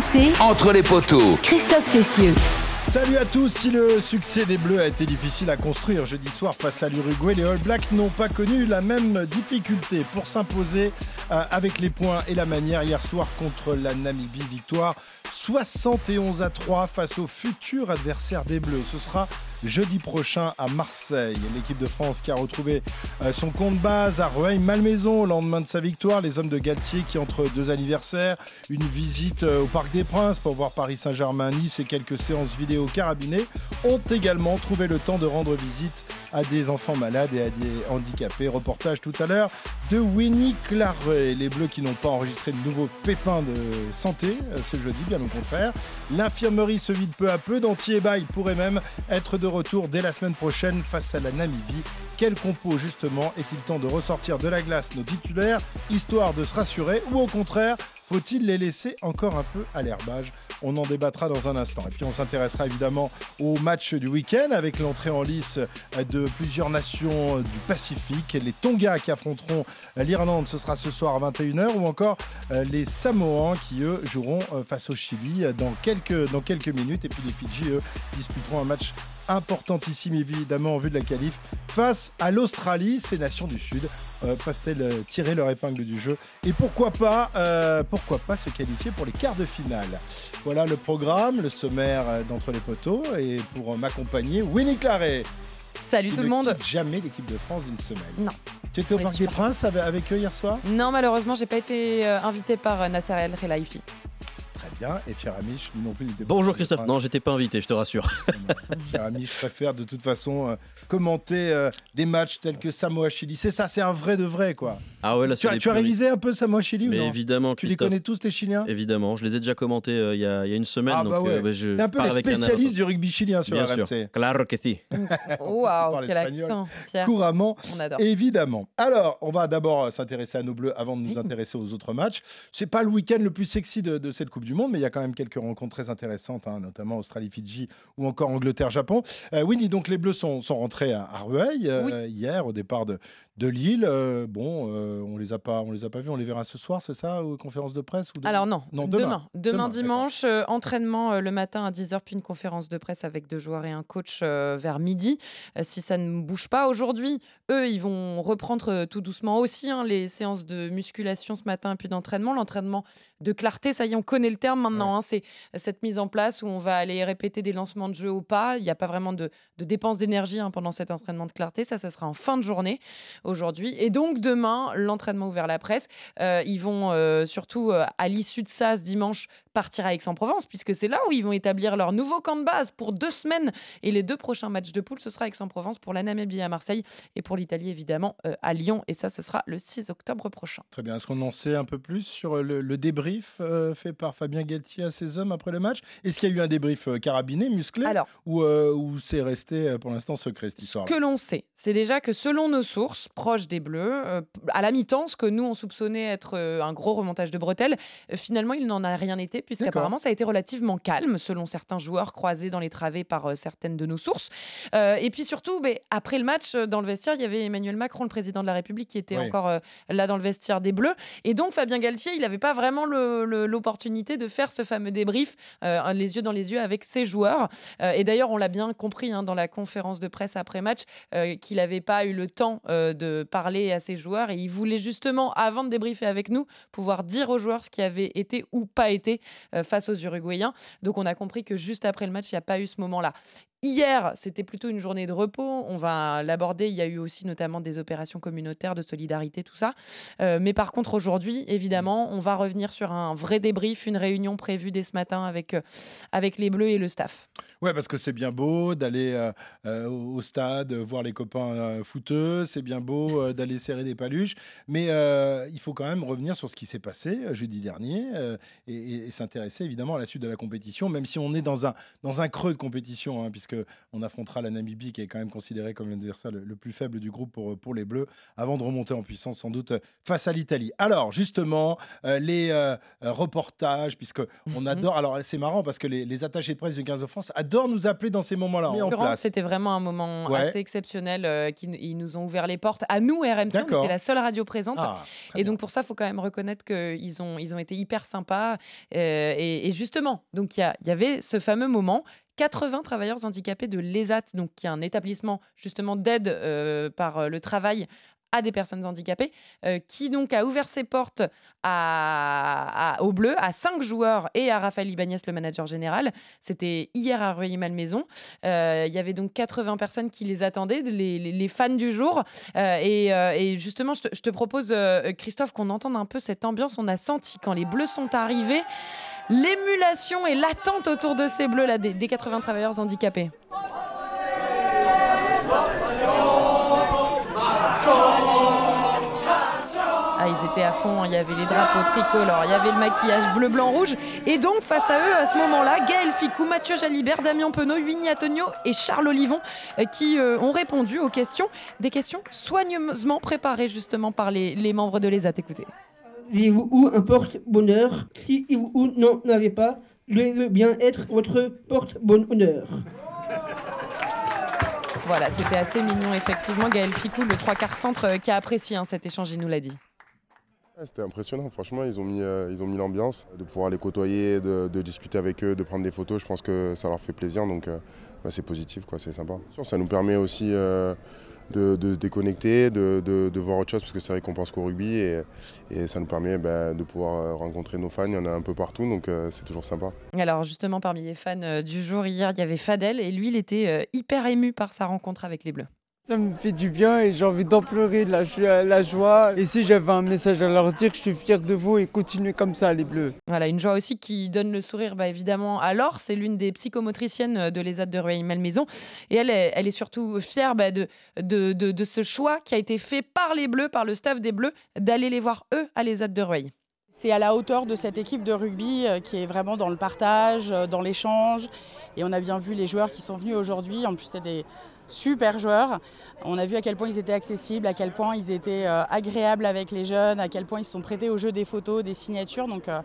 RMC, Entre les poteaux. Christophe Cessieux. Salut à tous, si le succès des Bleus a été difficile à construire jeudi soir face à l'Uruguay, les All Blacks n'ont pas connu la même difficulté pour s'imposer euh, avec les points et la manière hier soir contre la Namibie. Victoire 71 à 3 face au futur adversaire des Bleus. Ce sera jeudi prochain à Marseille. L'équipe de France qui a retrouvé euh, son compte base à Rueil-Malmaison au lendemain de sa victoire. Les hommes de Galtier qui, entre deux anniversaires, une visite euh, au Parc des Princes pour voir Paris Saint-Germain, Nice et quelques séances vidéo carabinées, ont également trouvé le temps de rendre visite à des enfants malades et à des handicapés. Reportage tout à l'heure de Winnie Claret. Les Bleus qui n'ont pas enregistré de nouveaux pépins de santé euh, ce jeudi, bien au contraire. L'infirmerie se vide peu à peu. Dantier Bail pourrait même être de retour dès la semaine prochaine face à la Namibie. Quel compo justement Est-il temps de ressortir de la glace nos titulaires, histoire de se rassurer, ou au contraire, faut-il les laisser encore un peu à l'herbage? On en débattra dans un instant. Et puis on s'intéressera évidemment au match du week-end avec l'entrée en lice de plusieurs nations du Pacifique. Les Tonga qui affronteront l'Irlande, ce sera ce soir à 21h, ou encore euh, les Samoans qui, eux, joueront euh, face au Chili dans quelques, dans quelques minutes. Et puis les Fidji, eux, disputeront un match importantissime évidemment en vue de la qualif face à l'Australie. Ces nations du Sud euh, peuvent-elles euh, tirer leur épingle du jeu et pourquoi pas, euh, pourquoi pas se qualifier pour les quarts de finale? Voilà le programme, le sommaire d'entre les poteaux et pour m'accompagner, Winnie Claret. Salut tout le monde. Jamais l'équipe de France d'une semaine. Non. Tu étais au Parc des. Princes avec, eux hier soir? Non, malheureusement, j'ai pas été invité par Nasser El Khelaifi. Bien. Et Pierre Amiche, lui non plus, Bonjour Christophe, non j'étais pas invité, je te rassure. Pierre Amiche préfère de toute façon euh, commenter euh, des matchs tels que Samoa-Chili. C'est ça, c'est un vrai de vrai quoi. Ah ouais là Tu as, les tu as révisé un peu Samoa-Chili ou Mais non évidemment Tu les connais tous les Chiliens? Évidemment, je les ai déjà commentés euh, il y, a, il y a une semaine. Ah donc, bah ouais. euh, bah, je T'es un peu pars le avec un spécialiste du rugby chilien sur Bien RMC. sûr. Claro que si. Oh, Waouh, quel accent, Pierre. Couramment, On adore. évidemment. Alors, on va d'abord s'intéresser à nos bleus avant de nous Mmh. intéresser aux autres matchs. C'est pas le week-end le plus sexy de, de cette Coupe du Monde, mais il y a quand même quelques rencontres très intéressantes, hein, notamment Australie-Fidji ou encore Angleterre-Japon. Euh, Winnie, donc les bleus sont, sont rentrés à, à Rueil euh, hier au départ de, de Lille. Euh, bon, euh, on les a pas, on les a pas vus, on les verra ce soir, c'est ça, ou conférence de presse ou Alors non, Non, demain. demain. Demain, Demain, dimanche, euh, entraînement le matin à 10h, puis une conférence de presse avec deux joueurs et un coach vers midi. Si ça ne bouge pas aujourd'hui, eux, ils vont reprendre tout doucement aussi hein, les séances de musculation ce matin, puis d'entraînement. L'entraînement de clarté, ça y est, on connaît le terme maintenant. hein, c'est cette mise en place où on va aller répéter des lancements de jeu au pas. Il n'y a pas vraiment de, de dépense d'énergie hein, pendant cet entraînement de clarté. Ça, ça sera en fin de journée aujourd'hui. Et donc demain, l'entraînement ouvert à la presse. Euh, ils vont euh, surtout, euh, à l'issue de ça, ce dimanche, partir à Aix-en-Provence, puisque c'est là où ils vont établir leur nouveau camp de base pour deux semaines. Et les deux prochains matchs de poule, ce sera Aix-en-Provence pour la Namibie à Marseille et pour l'Italie, évidemment, à Lyon. Et ça, ce sera le 6 octobre prochain. Très bien. Est-ce qu'on en sait un peu plus sur le, le débrief fait par Fabien Galtier à ses hommes après le match? Est-ce qu'il y a eu un débrief carabiné, musclé, Alors, ou, ou c'est resté pour l'instant secret cette histoire Ce que l'on sait, c'est déjà que selon nos sources proches des Bleus, euh, à la mi-temps, ce que nous on soupçonnait être euh, un gros remontage de bretelles, euh, finalement il n'en a rien été puisqu'apparemment ça a été relativement calme selon certains joueurs croisés dans les travées par euh, certaines de nos sources. Euh, et puis surtout, ben, après le match euh, dans le vestiaire, il y avait Emmanuel Macron, le président de la République, qui était Oui. encore là dans le vestiaire des Bleus. Et donc Fabien Galtier, il n'avait pas vraiment l'opportunité de faire ce fameux débrief les yeux dans les yeux avec ses joueurs. Et d'ailleurs, on l'a bien compris hein, dans la conférence de presse après match qu'il n'avait pas eu le temps euh, de parler à ses joueurs et il voulait justement, avant de débriefer avec nous, pouvoir dire aux joueurs ce qui avait été ou pas été euh, face aux Uruguayens. Donc on a compris que juste après le match, il n'y a pas eu ce moment-là. Hier, c'était plutôt une journée de repos. On va l'aborder. Il y a eu aussi notamment des opérations communautaires de solidarité, tout ça. Euh, mais par contre, aujourd'hui, évidemment, on va revenir sur un vrai débrief, une réunion prévue dès ce matin avec, euh, avec les Bleus et le staff. Ouais, parce que c'est bien beau d'aller euh, euh, au stade, voir les copains euh, footeux, c'est bien beau d'aller serrer des paluches, mais il faut quand même revenir sur ce qui s'est passé jeudi dernier et, et- et s'intéresser évidemment à la suite de la compétition, même si on est dans un, dans un creux de compétition, hein, puisque affrontera la Namibie, qui est quand même considérée comme l'adversaire le, le, plus faible du groupe pour, pour les Bleus, avant de remonter en puissance sans doute face à l'Italie. Alors, justement, les reportages, puisque on mmh adore. Alors, c'est marrant parce que les, les, attachés de presse du 15 de France adorent nous appeler dans ces moments-là. C'était vraiment un moment assez exceptionnel. Euh, qui, ils nous ont ouvert les portes à nous, RMC. On était la seule radio présente. Ah, et donc, pour ça, il faut quand même reconnaître qu'ils ont, ils ont été hyper sympas. Euh, et, justement, donc il y, y avait ce fameux moment 80 travailleurs handicapés de l'ESAT, donc qui est un établissement justement d'aide euh, par le travail à des personnes handicapées, euh, qui donc a ouvert ses portes à, à, au Bleu, à cinq joueurs et à Raphaël Ibanez, le manager général. C'était hier à Rueil-Malmaison. Euh, il y avait donc 80 personnes qui les attendaient, les, fans du jour. Euh, et, justement, je te, je te propose, Christophe, qu'on entende un peu cette ambiance. On a senti quand les Bleus sont arrivés l'émulation et l'attente autour de ces Bleus là, des, des 80 travailleurs handicapés. À fond, il y avait les drapeaux tricolores, il y avait le maquillage bleu, blanc, rouge. Et donc, face à eux, à ce moment-là, Gaël Ficou, Mathieu Jalibert, Damien Penaud, Winnie Antonio et Charles Olivon euh, qui euh, ont répondu aux questions, des questions soigneusement préparées justement par les, membres de l'ESAT. Écoutez. Vivez-vous ou un porte-bonheur? Si vous ou non n'avez pas, le bien être votre porte-bonheur. Voilà, c'était assez mignon, effectivement. Gaël Ficou, le trois quarts centre, euh, qui a apprécié hein, cet échange, il nous l'a dit. C'était impressionnant, franchement, ils ont mis, euh, ils ont mis l'ambiance, de pouvoir les côtoyer, de, discuter avec eux, de prendre des photos, je pense que ça leur fait plaisir, donc euh, bah, c'est positif, quoi, c'est sympa. Ça nous permet aussi euh, de, se déconnecter, de, voir autre chose, parce que c'est vrai qu'on pense qu'au rugby, et, ça nous permet bah, de pouvoir rencontrer nos fans, il y en a un peu partout, donc c'est toujours sympa. Alors justement, parmi les fans du jour hier, il y avait Fadel, et lui, il était hyper ému par sa rencontre avec les Bleus. Ça me fait du bien et j'ai envie d'en pleurer de la, la, joie. Et si j'avais un message à leur dire, je suis fier de vous et continuez comme ça, les Bleus. Voilà, une joie aussi qui donne le sourire, bah, évidemment, à Laure. C'est l'une des psychomotriciennes de l'ESAD de Rueil-Malmaison. Et elle est, elle est surtout fière bah, de, de, de, ce choix qui a été fait par les Bleus, par le staff des Bleus, d'aller les voir, eux, à l'ESAD de Rueil. C'est à la hauteur de cette équipe de rugby euh, qui est vraiment dans le partage, euh, dans l'échange. Et on a bien vu les joueurs qui sont venus aujourd'hui. En plus, c'était des super joueurs. On a vu à quel point ils étaient accessibles, à quel point ils étaient euh, agréables avec les jeunes, à quel point ils se sont prêtés au jeu des photos, des signatures. Donc euh,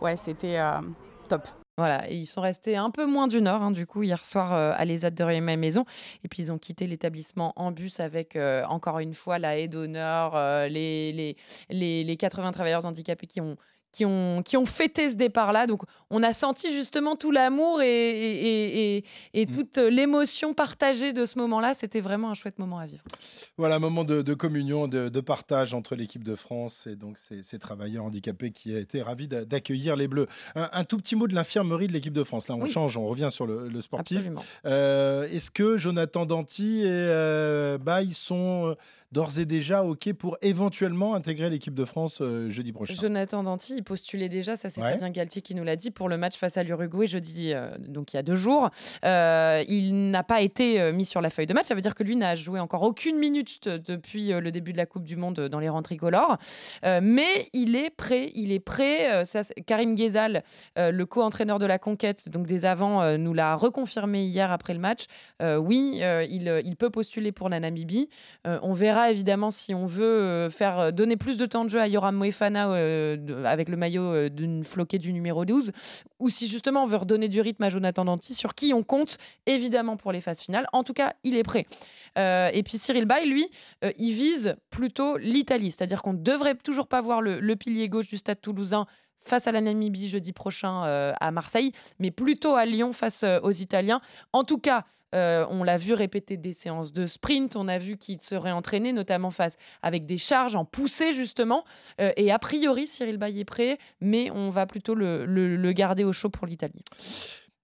ouais, c'était euh, top. Voilà, et ils sont restés un peu moins d'une heure, hein, du coup, hier soir à l'ESAT de Rémy Maison. Et puis, ils ont quitté l'établissement en bus avec, encore une fois, la haie d'honneur, les, les, les, les 80 travailleurs handicapés qui ont qui ont, qui ont fêté ce départ-là. Donc, on a senti justement tout l'amour et, et, et, mmh. toute l'émotion partagée de ce moment-là. C'était vraiment un chouette moment à vivre. Voilà, un moment de, communion, de, partage entre l'équipe de France et donc ces, travailleurs handicapés qui a été ravis d'accueillir les Bleus. Un, tout petit mot de l'infirmerie de l'équipe de France. Là, on change, on revient sur le, sportif. Euh, est-ce que Jonathan Danty et euh, Baye sont euh, d'ores et déjà OK pour éventuellement intégrer l'équipe de France euh, jeudi prochain. Jonathan Danty, il postulait déjà, ça c'est Fabien Galtier qui nous l'a dit, pour le match face à l'Uruguay jeudi, euh, donc il y a deux jours. Euh, il n'a pas été mis sur la feuille de match, ça veut dire que lui n'a joué encore aucune minute depuis le début de la Coupe du Monde dans les rangs tricolores. mais il est prêt, il est prêt. Ça, Karim Ghezal, le co-entraîneur de la conquête, donc des avants, nous l'a reconfirmé hier après le match. oui, il, il, peut postuler pour la Namibie. on verra évidemment si on veut euh, faire euh, donner plus de temps de jeu à Yoram Moefana euh, avec le maillot d'une floquée du numéro 12 ou si justement on veut redonner du rythme à Jonathan Danty sur qui on compte évidemment pour les phases finales. En tout cas, il est prêt. et puis Cyril Bay, lui, il vise plutôt l'Italie, c'est-à-dire qu'on ne devrait toujours pas voir le, le pilier gauche du stade toulousain face à la Namibie jeudi prochain à Marseille, mais plutôt à Lyon face aux Italiens. En tout cas, euh, on l'a vu répéter des séances de sprint. On a vu qu'il serait entraîné, notamment face avec des charges en poussée, justement. Euh, et a priori, Cyril Bay est prêt, mais on va plutôt le, garder au chaud pour l'Italie.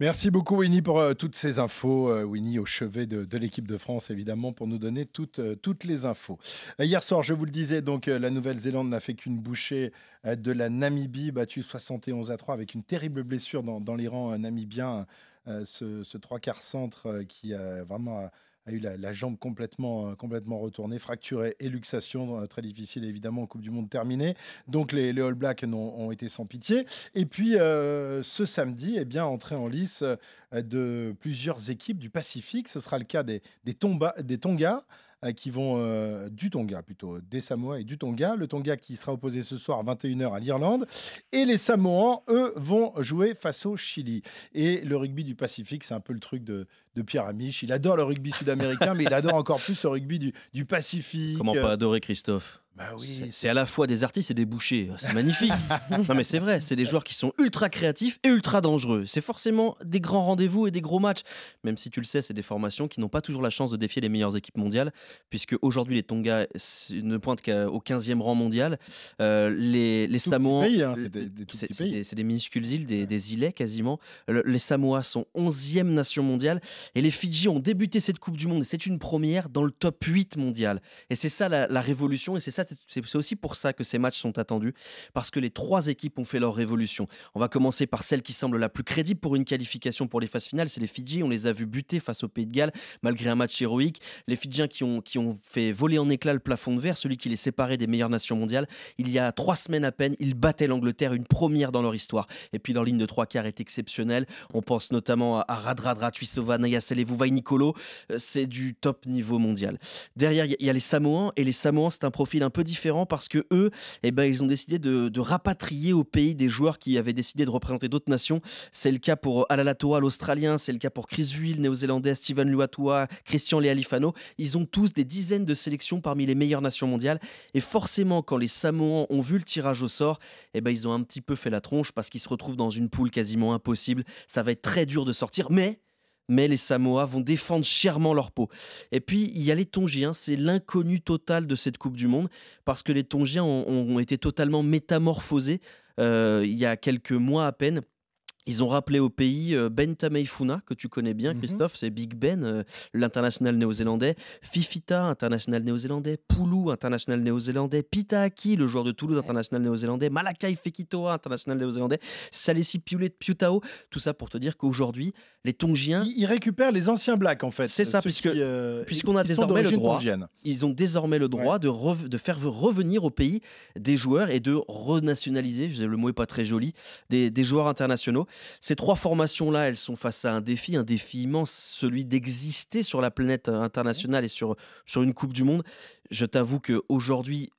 Merci beaucoup Winnie pour euh, toutes ces infos. Winnie au chevet de, l'équipe de France évidemment pour nous donner toutes, toutes les infos. hier soir, je vous le disais, donc la Nouvelle-Zélande n'a fait qu'une bouchée de la Namibie, battue 71 à 3 avec une terrible blessure dans, dans les rangs namibiens. Euh, ce, trois quarts centre euh, qui a vraiment a eu la, jambe complètement, euh, complètement retournée, fracturée et luxation, euh, très difficile évidemment en Coupe du Monde terminée. Donc les, All Blacks ont été sans pitié. Et puis euh, ce samedi, eh bien, entrée en lice de plusieurs équipes du Pacifique. Ce sera le cas des Tonga euh, qui vont euh, du Tonga plutôt, des Samoa et du Tonga. Le Tonga qui sera opposé ce soir à 21h à l'Irlande. Et les Samoans, eux, vont jouer face au Chili. Et le rugby du Pacifique, c'est un peu le truc de, de Pierre Amiche. Il adore le rugby sud-américain, mais il adore encore plus le rugby du, du Pacifique. Comment pas adorer Christophe? Bah oui, C'est- à la fois des artistes et des bouchers. C'est magnifique. non, mais c'est vrai, c'est des joueurs qui sont ultra créatifs et ultra dangereux. C'est forcément des grands rendez-vous et des gros matchs. Même si tu le sais, c'est des formations qui n'ont pas toujours la chance de défier les meilleures équipes mondiales, puisque aujourd'hui, les Tonga ne pointent qu'au 15e rang mondial. Euh, les les Samoans. hein, c'est des- minuscules îles, des, des îlets quasiment. Le- les Samoa sont 11e nation mondiale et les Fidji ont débuté cette Coupe du Monde et c'est une première dans le top 8 mondial. Et c'est ça la, la révolution et c'est ça c'est aussi pour ça que ces matchs sont attendus parce que les trois équipes ont fait leur révolution. On va commencer par celle qui semble la plus crédible pour une qualification pour les phases finales, c'est les Fidji. On les a vus buter face au Pays de Galles malgré un match héroïque. Les Fidjiens qui ont, qui ont fait voler en éclats le plafond de verre, celui qui les séparait des meilleures nations mondiales. Il y a trois semaines à peine, ils battaient l'Angleterre, une première dans leur histoire. Et puis leur ligne de trois quarts est exceptionnelle. On pense notamment à- Radradra, Tuisova, Nayasele, Vuvai Nicolo. Euh, C'est du top niveau mondial. Derrière, il y a- il y a les Samoans. Et les Samoans, c'est un profil un peu différent parce que eux, eh ben, ils ont décidé de, rapatrier au pays des joueurs qui avaient décidé de représenter d'autres nations. C'est le cas pour Alalatoa, l'Australien. C'est le cas pour Chris Will, néo-zélandais, Steven Luatua, Christian Lealifano. Ils ont tous des dizaines de sélections parmi les meilleures nations mondiales. Et forcément, quand les Samoans ont vu le tirage au sort, eh ben, ils ont un petit peu fait la tronche parce qu'ils se retrouvent dans une poule quasiment impossible. Ça va être très dur de sortir, mais mais les Samoa vont défendre chèrement leur peau. Et puis, il y a les Tongiens, c'est l'inconnu total de cette Coupe du Monde, parce que les Tongiens ont, été totalement métamorphosés euh, il y a quelques mois à peine. Ils ont rappelé au pays euh, Ben Tameifuna, que tu connais bien, Mhm. Christophe, c'est Big Ben, euh, l'international néo-zélandais, Fifita, international néo-zélandais, Poulou, international néo-zélandais, Pitaaki, le joueur de Toulouse, international néo-zélandais, Malakai Fekitoa, international néo-zélandais, Salesi Piulet Piutao, tout ça pour te dire qu'aujourd'hui, les Tongiens, Ils, récupèrent les anciens blacks en fait. C'est ça, ceux puisque- euh, puisqu'on a désormais le droit. tongienne. ils ont désormais le droit de, faire revenir au pays des joueurs et de renationaliser, je- le mot est pas très joli, des, des joueurs internationaux. Ces trois formations-là, elles sont face à un défi, un défi immense, celui d'exister sur la planète euh, internationale et sur, sur une Coupe du Monde. Je t'avoue qu'aujourd'hui,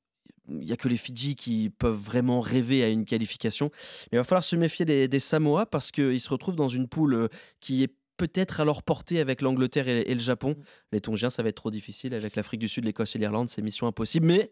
il n'y a que les Fidji qui peuvent vraiment rêver à une qualification. Mais il va falloir se méfier des, des Samoa parce qu'ils se retrouvent dans une poule euh, qui est peut-être à leur portée avec l'Angleterre et, et le Japon. Les Tongiens, ça va être trop difficile avec l'Afrique du Sud, l'Écosse et l'Irlande. C'est mission impossible. Mais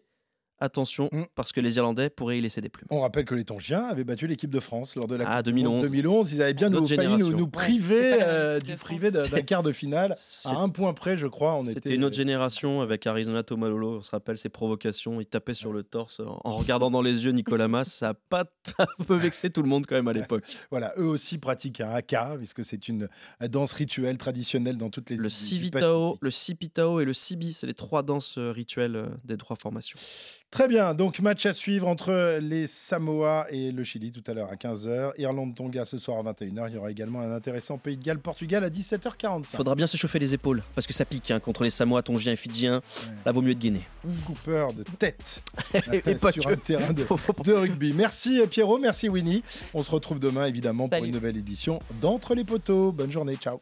attention, Mm. parce que les Irlandais pourraient y laisser des plumes. On rappelle que les Tongiens avaient battu l'équipe de France lors de la Ah, Coupe du Monde 2011. 2011. Ils avaient bien nous, failli nous, génération. nous priver euh, du privé d'un quart de finale. À un point près, je crois, on était. C'était une autre génération avec Arizona Tomalolo, on se rappelle ses provocations, il tapait sur le torse en regardant dans les yeux Nicolas Mas, ça a pas un peu vexé tout le monde quand même à l'époque. Voilà, eux aussi pratiquent un haka, puisque c'est une danse rituelle traditionnelle dans toutes les Le Civitao, le Cipitao et le Sibi, c'est les trois danses euh, rituelles euh, des trois formations. Très bien, donc match à suivre entre les Samoa et le Chili tout à l'heure à 15h. Irlande-Tonga ce soir à 21h. Il y aura également un intéressant Pays de Galles-Portugal à 17h45. Faudra bien s'échauffer les épaules parce que ça pique hein, contre les Samoa, Tongiens et Fidjiens. Là, vaut mieux être gainé. Cooper de tête et, et pas sur que. un terrain de, de rugby. Merci euh, Pierrot, merci Winnie. On se retrouve demain évidemment pour une nouvelle édition d'Entre les poteaux. Bonne journée, ciao.